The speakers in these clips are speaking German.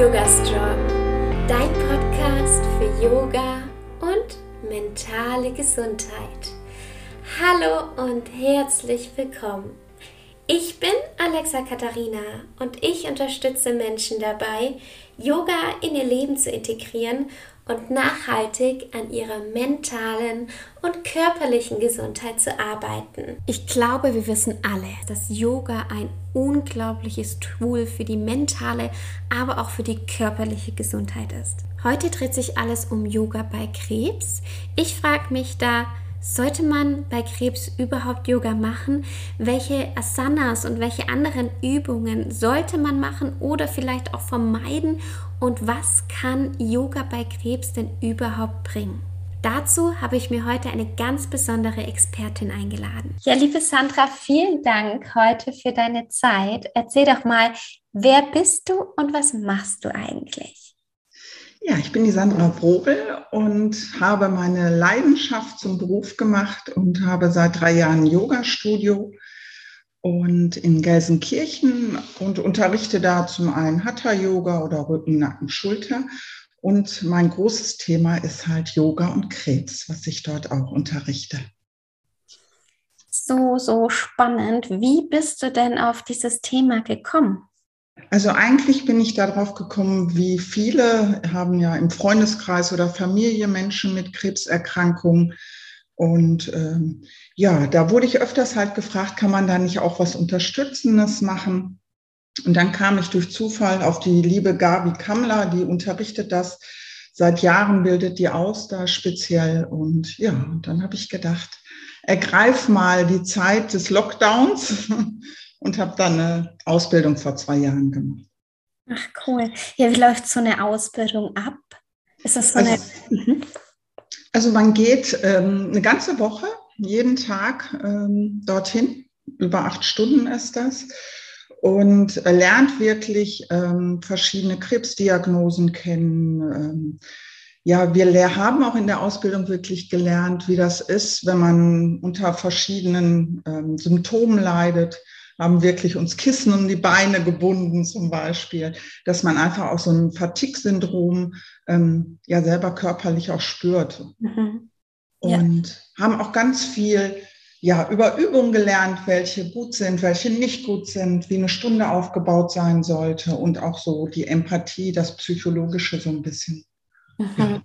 Yoga Strong, dein Podcast für Yoga und mentale Gesundheit. Hallo und herzlich willkommen. Ich bin Alexa Katharina und ich unterstütze Menschen dabei, Yoga in ihr Leben zu integrieren und nachhaltig an ihrer mentalen und körperlichen Gesundheit zu arbeiten. Ich glaube, wir wissen alle, dass Yoga ein unglaubliches Tool für die mentale, aber auch für die körperliche Gesundheit ist. Heute dreht sich alles um Yoga bei Krebs. Ich frage mich da, sollte man bei Krebs überhaupt Yoga machen? Welche Asanas und welche anderen Übungen sollte man machen oder vielleicht auch vermeiden? Und was kann Yoga bei Krebs denn überhaupt bringen? Dazu habe ich mir heute eine ganz besondere Expertin eingeladen. Ja, liebe Sandra, vielen Dank heute für deine Zeit. Erzähl doch mal, wer bist du und was machst du eigentlich? Ja, ich bin die Sandra Probel und habe meine Leidenschaft zum Beruf gemacht und habe seit drei Jahren ein Yoga-Studio und in Gelsenkirchen und unterrichte da zum einen Hatha-Yoga oder Rücken, Nacken, Schulter. Und mein großes Thema ist halt Yoga und Krebs, was ich dort auch unterrichte. So, so spannend. Wie bist du denn auf dieses Thema gekommen? Also eigentlich bin ich darauf gekommen, wie viele haben ja im Freundeskreis oder Familie Menschen mit Krebserkrankungen. Und ähm, ja, da wurde ich öfters halt gefragt, kann man da nicht auch was Unterstützendes machen? Und dann kam ich durch Zufall auf die liebe Gabi Kammler, die unterrichtet das. Seit Jahren bildet die aus da speziell. Und ja, dann habe ich gedacht, ergreif mal die Zeit des Lockdowns und habe dann eine Ausbildung vor zwei Jahren gemacht. Ach cool. Ja, wie läuft so eine Ausbildung ab? Ist das so also, eine? Also man geht ähm, eine ganze Woche, jeden Tag ähm, dorthin. Über acht Stunden ist das. Und lernt wirklich ähm, verschiedene Krebsdiagnosen kennen. Ähm, ja, wir haben auch in der Ausbildung wirklich gelernt, wie das ist, wenn man unter verschiedenen ähm, Symptomen leidet haben wirklich uns Kissen um die Beine gebunden zum Beispiel, dass man einfach auch so ein Fatigue-Syndrom ähm, ja selber körperlich auch spürt. Mhm. Ja. Und haben auch ganz viel ja, über Übungen gelernt, welche gut sind, welche nicht gut sind, wie eine Stunde aufgebaut sein sollte und auch so die Empathie, das Psychologische so ein bisschen. Ja.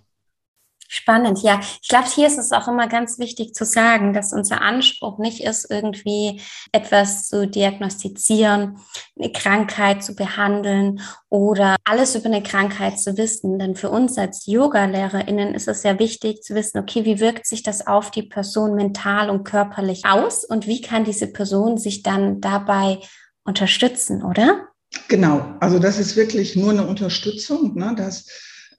Spannend, ja. Ich glaube, hier ist es auch immer ganz wichtig zu sagen, dass unser Anspruch nicht ist, irgendwie etwas zu diagnostizieren, eine Krankheit zu behandeln oder alles über eine Krankheit zu wissen. Denn für uns als Yoga-LehrerInnen ist es sehr wichtig zu wissen, okay, wie wirkt sich das auf die Person mental und körperlich aus und wie kann diese Person sich dann dabei unterstützen, oder? Genau, also das ist wirklich nur eine Unterstützung, ne? dass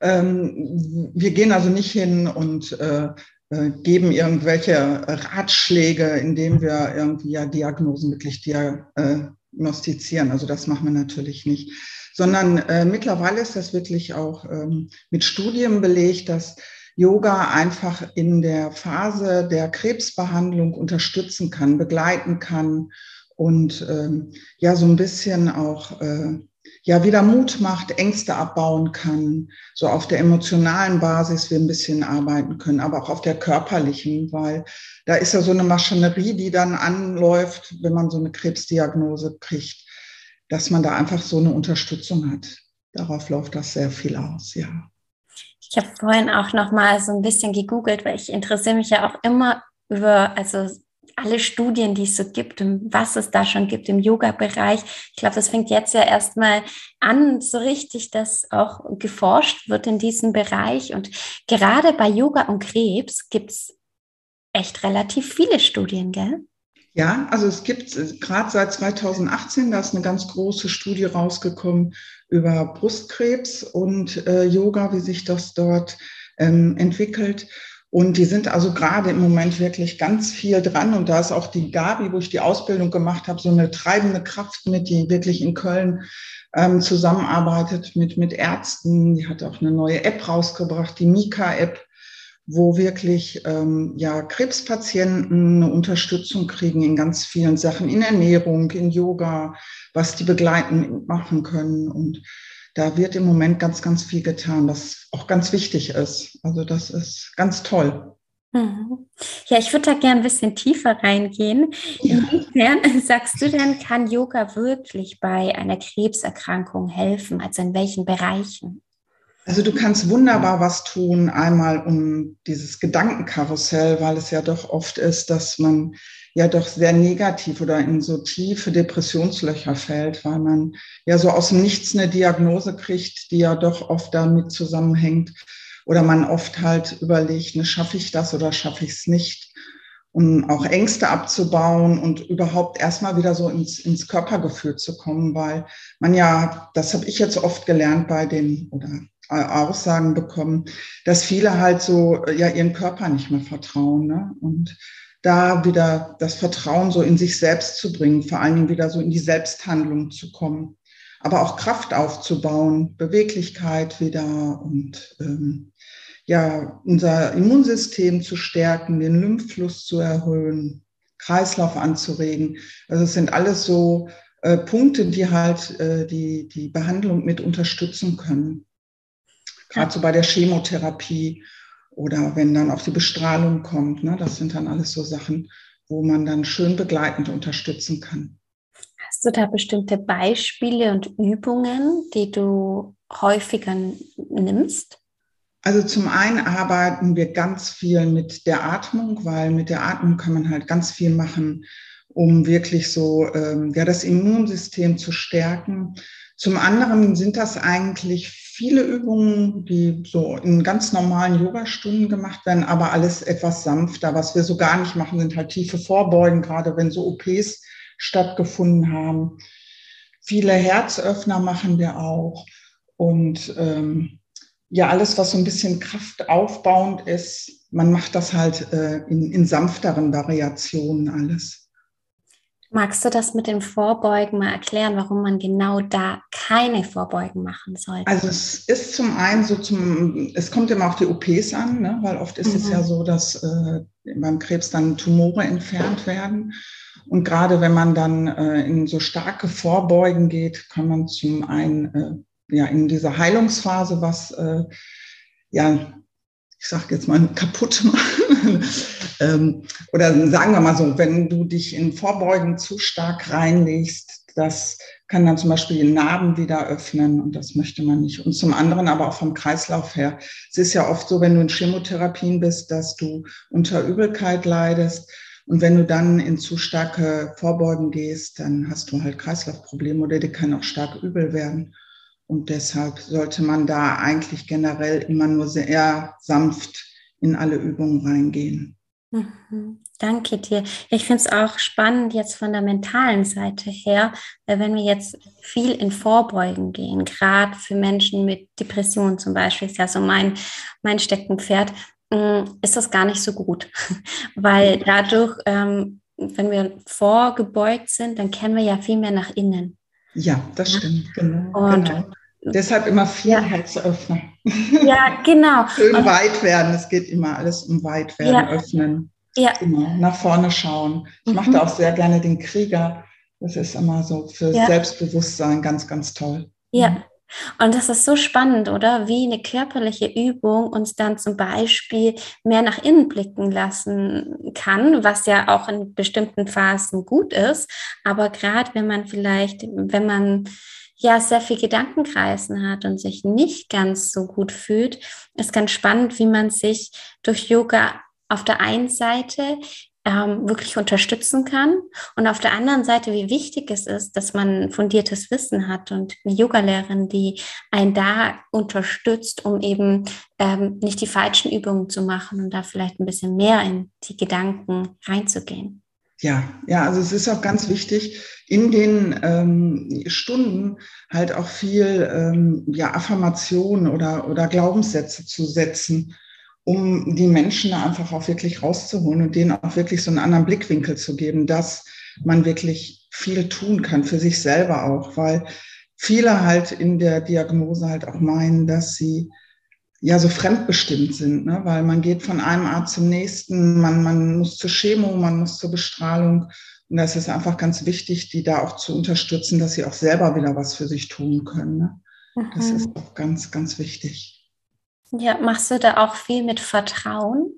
wir gehen also nicht hin und äh, äh, geben irgendwelche Ratschläge, indem wir irgendwie ja Diagnosen wirklich diagnostizieren. Also das machen wir natürlich nicht. Sondern äh, mittlerweile ist das wirklich auch ähm, mit Studien belegt, dass Yoga einfach in der Phase der Krebsbehandlung unterstützen kann, begleiten kann und ähm, ja so ein bisschen auch äh, ja wieder Mut macht, Ängste abbauen kann, so auf der emotionalen Basis wir ein bisschen arbeiten können, aber auch auf der körperlichen, weil da ist ja so eine Maschinerie, die dann anläuft, wenn man so eine Krebsdiagnose kriegt, dass man da einfach so eine Unterstützung hat. Darauf läuft das sehr viel aus, ja. Ich habe vorhin auch noch mal so ein bisschen gegoogelt, weil ich interessiere mich ja auch immer über, also alle Studien, die es so gibt und was es da schon gibt im Yoga-Bereich. Ich glaube, das fängt jetzt ja erstmal an, so richtig, dass auch geforscht wird in diesem Bereich. Und gerade bei Yoga und Krebs gibt es echt relativ viele Studien, gell? Ja, also es gibt gerade seit 2018, da ist eine ganz große Studie rausgekommen über Brustkrebs und äh, Yoga, wie sich das dort ähm, entwickelt. Und die sind also gerade im Moment wirklich ganz viel dran. Und da ist auch die Gabi, wo ich die Ausbildung gemacht habe, so eine treibende Kraft mit, die wirklich in Köln ähm, zusammenarbeitet mit, mit Ärzten. Die hat auch eine neue App rausgebracht, die Mika-App, wo wirklich ähm, ja, Krebspatienten eine Unterstützung kriegen in ganz vielen Sachen, in Ernährung, in Yoga, was die begleiten machen können. Und da wird im Moment ganz, ganz viel getan, was auch ganz wichtig ist. Also das ist ganz toll. Mhm. Ja, ich würde da gerne ein bisschen tiefer reingehen. Inwiefern sagst du denn, kann Yoga wirklich bei einer Krebserkrankung helfen? Also in welchen Bereichen? Also du kannst wunderbar was tun, einmal um dieses Gedankenkarussell, weil es ja doch oft ist, dass man ja doch sehr negativ oder in so tiefe Depressionslöcher fällt, weil man ja so aus dem Nichts eine Diagnose kriegt, die ja doch oft damit zusammenhängt. Oder man oft halt überlegt, ne, schaffe ich das oder schaffe ich es nicht? Um auch Ängste abzubauen und überhaupt erstmal wieder so ins, ins Körpergefühl zu kommen, weil man ja, das habe ich jetzt oft gelernt bei den, oder Aussagen bekommen, dass viele halt so ja ihren Körper nicht mehr vertrauen. Ne? Und da wieder das Vertrauen so in sich selbst zu bringen, vor allen Dingen wieder so in die Selbsthandlung zu kommen, aber auch Kraft aufzubauen, Beweglichkeit wieder und ähm, ja, unser Immunsystem zu stärken, den Lymphfluss zu erhöhen, Kreislauf anzuregen. Also es sind alles so äh, Punkte, die halt äh, die, die Behandlung mit unterstützen können gerade so bei der Chemotherapie oder wenn dann auch die Bestrahlung kommt. Ne? Das sind dann alles so Sachen, wo man dann schön begleitend unterstützen kann. Hast du da bestimmte Beispiele und Übungen, die du häufiger nimmst? Also zum einen arbeiten wir ganz viel mit der Atmung, weil mit der Atmung kann man halt ganz viel machen, um wirklich so ähm, ja, das Immunsystem zu stärken. Zum anderen sind das eigentlich viele Übungen, die so in ganz normalen Yogastunden gemacht werden, aber alles etwas sanfter. Was wir so gar nicht machen, sind halt tiefe Vorbeugen, gerade wenn so OPs stattgefunden haben. Viele Herzöffner machen wir auch. Und ähm, ja, alles, was so ein bisschen kraftaufbauend ist, man macht das halt äh, in, in sanfteren Variationen alles. Magst du das mit dem Vorbeugen mal erklären, warum man genau da keine Vorbeugen machen sollte? Also es ist zum einen so zum, es kommt immer auf die OPs an, ne? weil oft ist mhm. es ja mhm. so, dass äh, beim Krebs dann Tumore entfernt werden. Und gerade wenn man dann äh, in so starke Vorbeugen geht, kann man zum einen äh, ja in dieser Heilungsphase was äh, ja ich sage jetzt mal, kaputt machen. ähm, oder sagen wir mal so, wenn du dich in Vorbeugen zu stark reinlegst, das kann dann zum Beispiel Narben wieder öffnen und das möchte man nicht. Und zum anderen aber auch vom Kreislauf her. Es ist ja oft so, wenn du in Chemotherapien bist, dass du unter Übelkeit leidest. Und wenn du dann in zu starke Vorbeugen gehst, dann hast du halt Kreislaufprobleme oder die kann auch stark übel werden. Und deshalb sollte man da eigentlich generell immer nur sehr sanft in alle Übungen reingehen. Mhm. Danke dir. Ich finde es auch spannend jetzt von der mentalen Seite her, weil wenn wir jetzt viel in Vorbeugen gehen, gerade für Menschen mit Depressionen zum Beispiel, ist ja so mein, mein Steckenpferd, mm, ist das gar nicht so gut, weil dadurch, ähm, wenn wir vorgebeugt sind, dann kennen wir ja viel mehr nach innen. Ja, das stimmt. Genau. Und genau. Deshalb immer viel ja. Herzöffner. Ja, genau. Schön und, weit werden. Es geht immer alles um weit werden, ja. öffnen. Ja. Immer nach vorne schauen. Ich mhm. mache da auch sehr gerne den Krieger. Das ist immer so für ja. Selbstbewusstsein ganz, ganz toll. Ja. Und das ist so spannend, oder? Wie eine körperliche Übung uns dann zum Beispiel mehr nach innen blicken lassen kann, was ja auch in bestimmten Phasen gut ist. Aber gerade wenn man vielleicht, wenn man ja sehr viel Gedankenkreisen hat und sich nicht ganz so gut fühlt, ist ganz spannend, wie man sich durch Yoga auf der einen Seite ähm, wirklich unterstützen kann und auf der anderen Seite, wie wichtig es ist, dass man fundiertes Wissen hat und eine Yogalehrerin, die einen da unterstützt, um eben ähm, nicht die falschen Übungen zu machen und da vielleicht ein bisschen mehr in die Gedanken reinzugehen. Ja, ja, also es ist auch ganz wichtig, in den ähm, Stunden halt auch viel ähm, ja, Affirmation oder, oder Glaubenssätze zu setzen, um die Menschen da einfach auch wirklich rauszuholen und denen auch wirklich so einen anderen Blickwinkel zu geben, dass man wirklich viel tun kann für sich selber auch, weil viele halt in der Diagnose halt auch meinen, dass sie ja so fremdbestimmt sind, ne? weil man geht von einem Arzt zum nächsten, man, man muss zur Chemo, man muss zur Bestrahlung. Und das ist einfach ganz wichtig, die da auch zu unterstützen, dass sie auch selber wieder was für sich tun können. Ne? Mhm. Das ist auch ganz, ganz wichtig. Ja, machst du da auch viel mit Vertrauen?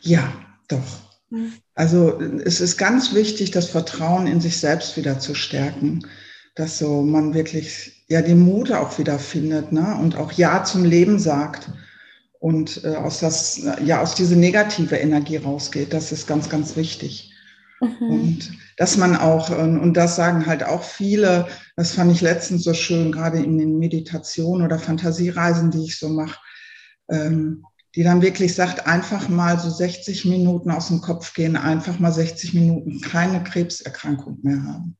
Ja, doch. Mhm. Also es ist ganz wichtig, das Vertrauen in sich selbst wieder zu stärken, dass so man wirklich ja den Mut auch wieder findet ne? und auch Ja zum Leben sagt und äh, aus das ja aus diese negative Energie rausgeht. Das ist ganz, ganz wichtig. Mhm. Und dass man auch, und das sagen halt auch viele, das fand ich letztens so schön, gerade in den Meditationen oder Fantasiereisen, die ich so mache, ähm, die dann wirklich sagt, einfach mal so 60 Minuten aus dem Kopf gehen, einfach mal 60 Minuten keine Krebserkrankung mehr haben.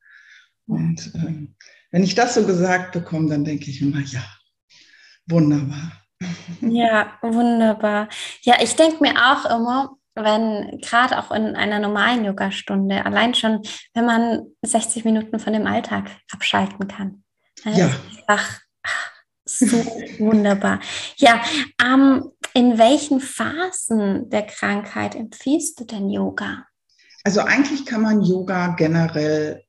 Und ähm, wenn ich das so gesagt bekomme, dann denke ich immer, ja, wunderbar. Ja, wunderbar. Ja, ich denke mir auch immer, wenn gerade auch in einer normalen Yoga-Stunde, allein schon, wenn man 60 Minuten von dem Alltag abschalten kann. Ja. Ach, so wunderbar. Ja, ähm, in welchen Phasen der Krankheit empfiehlst du denn Yoga? Also eigentlich kann man Yoga generell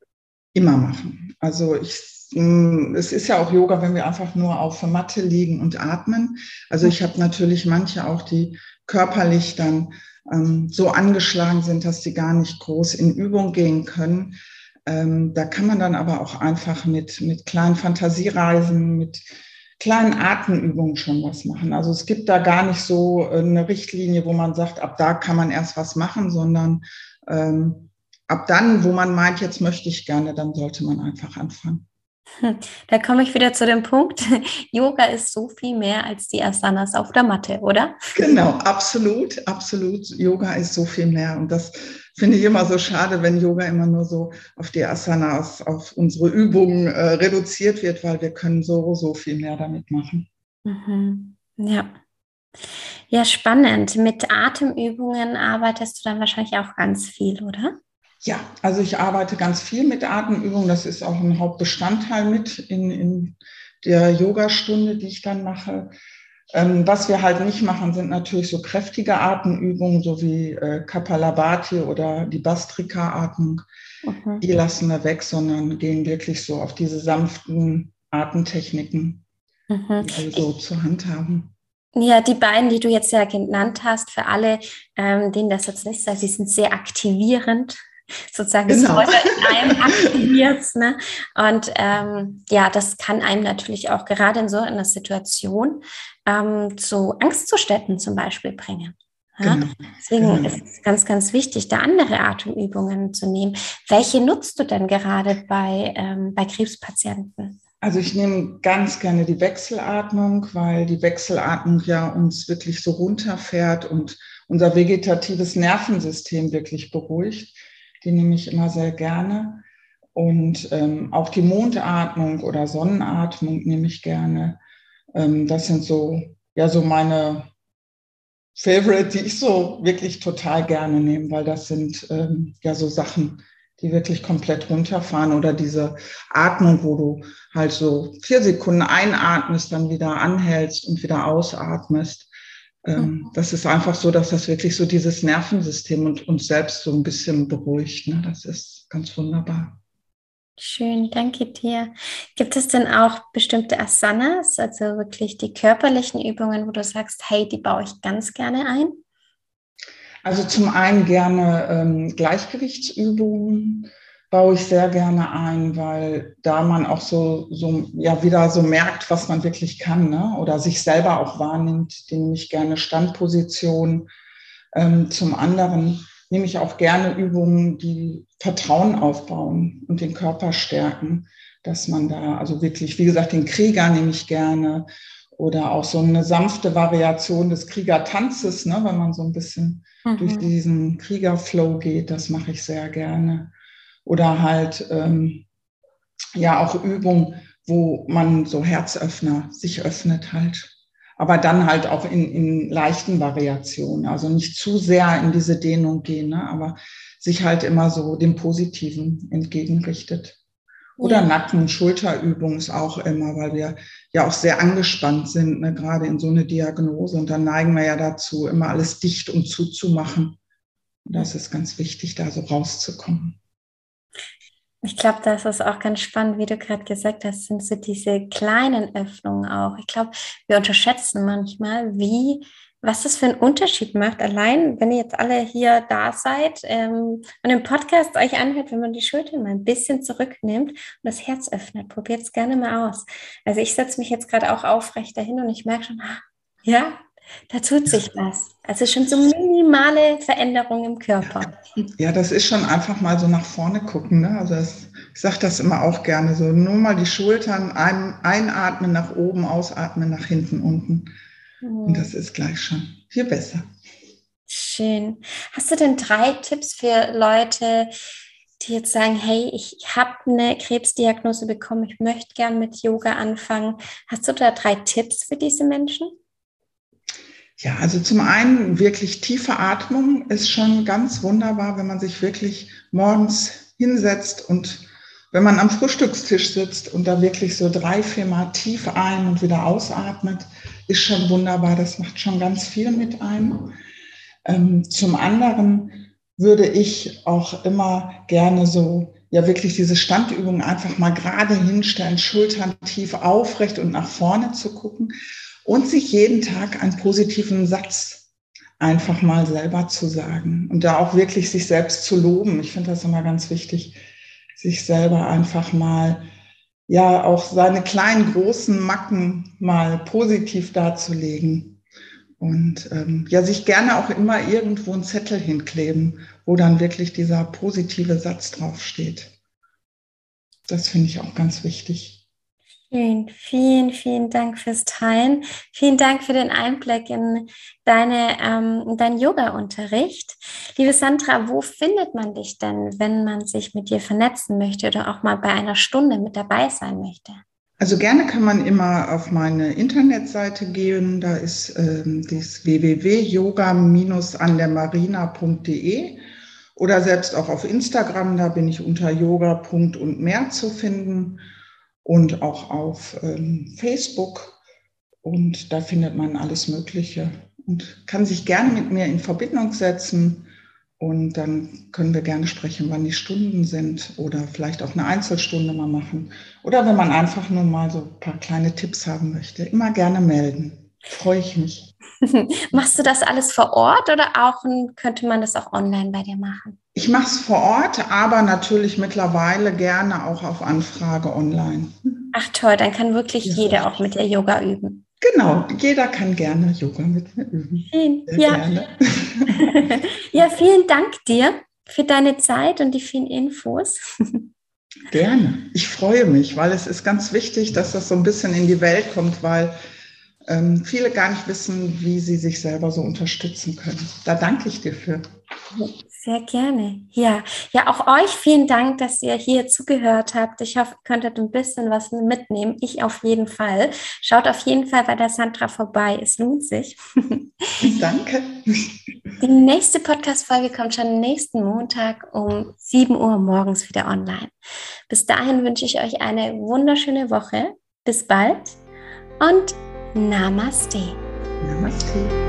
immer machen. Also ich, hm, es ist ja auch Yoga, wenn wir einfach nur auf der Matte liegen und atmen. Also ich habe natürlich manche auch, die körperlich dann ähm, so angeschlagen sind, dass sie gar nicht groß in Übung gehen können. Ähm, da kann man dann aber auch einfach mit, mit kleinen Fantasiereisen, mit kleinen Atemübungen schon was machen. Also es gibt da gar nicht so eine Richtlinie, wo man sagt, ab da kann man erst was machen, sondern ähm, ab dann, wo man meint, jetzt möchte ich gerne, dann sollte man einfach anfangen. Da komme ich wieder zu dem Punkt, Yoga ist so viel mehr als die Asanas auf der Matte, oder? Genau, absolut, absolut. Yoga ist so viel mehr. Und das finde ich immer so schade, wenn Yoga immer nur so auf die Asanas, auf unsere Übungen äh, reduziert wird, weil wir können so, so viel mehr damit machen. Mhm. Ja. Ja, spannend. Mit Atemübungen arbeitest du dann wahrscheinlich auch ganz viel, oder? Ja, also ich arbeite ganz viel mit Atemübungen. Das ist auch ein Hauptbestandteil mit in, in der Yogastunde, die ich dann mache. Ähm, was wir halt nicht machen, sind natürlich so kräftige Atemübungen, so wie äh, Kapalabhati oder die Bastrika-Atmung. Mhm. Die lassen wir weg, sondern gehen wirklich so auf diese sanften Atemtechniken, mhm. die so zur Hand haben. Ja, die beiden, die du jetzt ja genannt hast, für alle, ähm, denen das jetzt nicht sagt, die sind sehr aktivierend sozusagen genau. das Feuer in einem aktiviert. Ne? Und ähm, ja, das kann einem natürlich auch gerade in so einer Situation ähm, zu Angstzuständen zum Beispiel bringen. Ja? Genau. Deswegen genau. ist es ganz, ganz wichtig, da andere Atemübungen zu nehmen. Welche nutzt du denn gerade bei, ähm, bei Krebspatienten? Also ich nehme ganz gerne die Wechselatmung, weil die Wechselatmung ja uns wirklich so runterfährt und unser vegetatives Nervensystem wirklich beruhigt. Die nehme ich immer sehr gerne. Und ähm, auch die Mondatmung oder Sonnenatmung nehme ich gerne. Ähm, das sind so, ja, so meine Favorite, die ich so wirklich total gerne nehme, weil das sind ähm, ja so Sachen, die wirklich komplett runterfahren oder diese Atmung, wo du halt so vier Sekunden einatmest, dann wieder anhältst und wieder ausatmest. Ähm, mhm. Das ist einfach so, dass das wirklich so dieses Nervensystem und uns selbst so ein bisschen beruhigt. Ne? Das ist ganz wunderbar. Schön, danke dir. Gibt es denn auch bestimmte Asanas, also wirklich die körperlichen Übungen, wo du sagst, hey, die baue ich ganz gerne ein? Also zum einen gerne ähm, Gleichgewichtsübungen, baue ich sehr gerne ein, weil da man auch so, so ja wieder so merkt, was man wirklich kann, ne? oder sich selber auch wahrnimmt, nehme ich gerne Standposition. Ähm, zum anderen nehme ich auch gerne Übungen, die Vertrauen aufbauen und den Körper stärken, dass man da, also wirklich, wie gesagt, den Krieger nehme ich gerne oder auch so eine sanfte Variation des Kriegertanzes, ne, wenn man so ein bisschen mhm. durch diesen Kriegerflow geht, das mache ich sehr gerne oder halt ähm, ja auch Übungen, wo man so Herzöffner sich öffnet halt. Aber dann halt auch in, in leichten Variationen, also nicht zu sehr in diese Dehnung gehen, ne? aber sich halt immer so dem Positiven entgegenrichtet. Oder ja. Nacken- Schulterübungen ist auch immer, weil wir ja auch sehr angespannt sind, ne? gerade in so eine Diagnose. Und dann neigen wir ja dazu, immer alles dicht und zuzumachen. Und das ist ganz wichtig, da so rauszukommen. Ich glaube, das ist auch ganz spannend, wie du gerade gesagt hast, sind so diese kleinen Öffnungen auch. Ich glaube, wir unterschätzen manchmal, wie, was das für einen Unterschied macht. Allein, wenn ihr jetzt alle hier da seid ähm, und den Podcast euch anhört, wenn man die Schultern mal ein bisschen zurücknimmt und das Herz öffnet, probiert es gerne mal aus. Also ich setze mich jetzt gerade auch aufrecht dahin und ich merke schon, ah, ja, da tut sich was. Also schon so minimale Veränderungen im Körper. Ja, das ist schon einfach mal so nach vorne gucken. Ne? Also das, ich sage das immer auch gerne so. Nur mal die Schultern ein, einatmen nach oben, ausatmen nach hinten, unten. Mhm. Und das ist gleich schon viel besser. Schön. Hast du denn drei Tipps für Leute, die jetzt sagen, hey, ich habe eine Krebsdiagnose bekommen, ich möchte gern mit Yoga anfangen. Hast du da drei Tipps für diese Menschen? Ja, also zum einen wirklich tiefe Atmung ist schon ganz wunderbar, wenn man sich wirklich morgens hinsetzt und wenn man am Frühstückstisch sitzt und da wirklich so drei, vier Mal tief ein und wieder ausatmet, ist schon wunderbar. Das macht schon ganz viel mit einem. Ähm, zum anderen würde ich auch immer gerne so, ja wirklich diese Standübung einfach mal gerade hinstellen, Schultern tief aufrecht und nach vorne zu gucken und sich jeden Tag einen positiven Satz einfach mal selber zu sagen und da auch wirklich sich selbst zu loben. Ich finde das immer ganz wichtig, sich selber einfach mal, ja, auch seine kleinen, großen Macken mal positiv darzulegen. Und ähm, ja, sich gerne auch immer irgendwo einen Zettel hinkleben, wo dann wirklich dieser positive Satz draufsteht. Das finde ich auch ganz wichtig. Schön, vielen, vielen Dank fürs Teilen. Vielen Dank für den Einblick in deine, ähm, deinen Yoga-Unterricht. Liebe Sandra, wo findet man dich denn, wenn man sich mit dir vernetzen möchte oder auch mal bei einer Stunde mit dabei sein möchte? Also gerne kann man immer auf meine Internetseite gehen. Da ist ähm, das www.yoga-an-der-marina.de oder selbst auch auf Instagram. Da bin ich unter yoga. und mehr zu finden und auch auf ähm, Facebook. Und da findet man alles Mögliche und kann sich gerne mit mir in Verbindung setzen. Und dann können wir gerne sprechen, wann die Stunden sind oder vielleicht auch eine Einzelstunde mal machen. Oder wenn man einfach nur mal so ein paar kleine Tipps haben möchte, immer gerne melden. Freue ich mich. Machst du das alles vor Ort oder auch könnte man das auch online bei dir machen? Ich mache es vor Ort, aber natürlich mittlerweile gerne auch auf Anfrage online. Ach toll, dann kann wirklich ja. jeder auch mit der Yoga üben. Genau, jeder kann gerne Yoga mit mir üben. Schön. Ja. ja, vielen Dank dir für deine Zeit und die vielen Infos. Gerne. Ich freue mich, weil es ist ganz wichtig, dass das so ein bisschen in die Welt kommt, weil ähm, viele gar nicht wissen, wie sie sich selber so unterstützen können. Da danke ich dir für. Sehr gerne. Ja, ja, auch euch vielen Dank, dass ihr hier zugehört habt. Ich hoffe, ihr könntet ein bisschen was mitnehmen. Ich auf jeden Fall. Schaut auf jeden Fall bei der Sandra vorbei. Es lohnt sich. Danke. Die nächste Podcast-Folge kommt schon nächsten Montag um 7 Uhr morgens wieder online. Bis dahin wünsche ich euch eine wunderschöne Woche. Bis bald und Namaste. Namaste.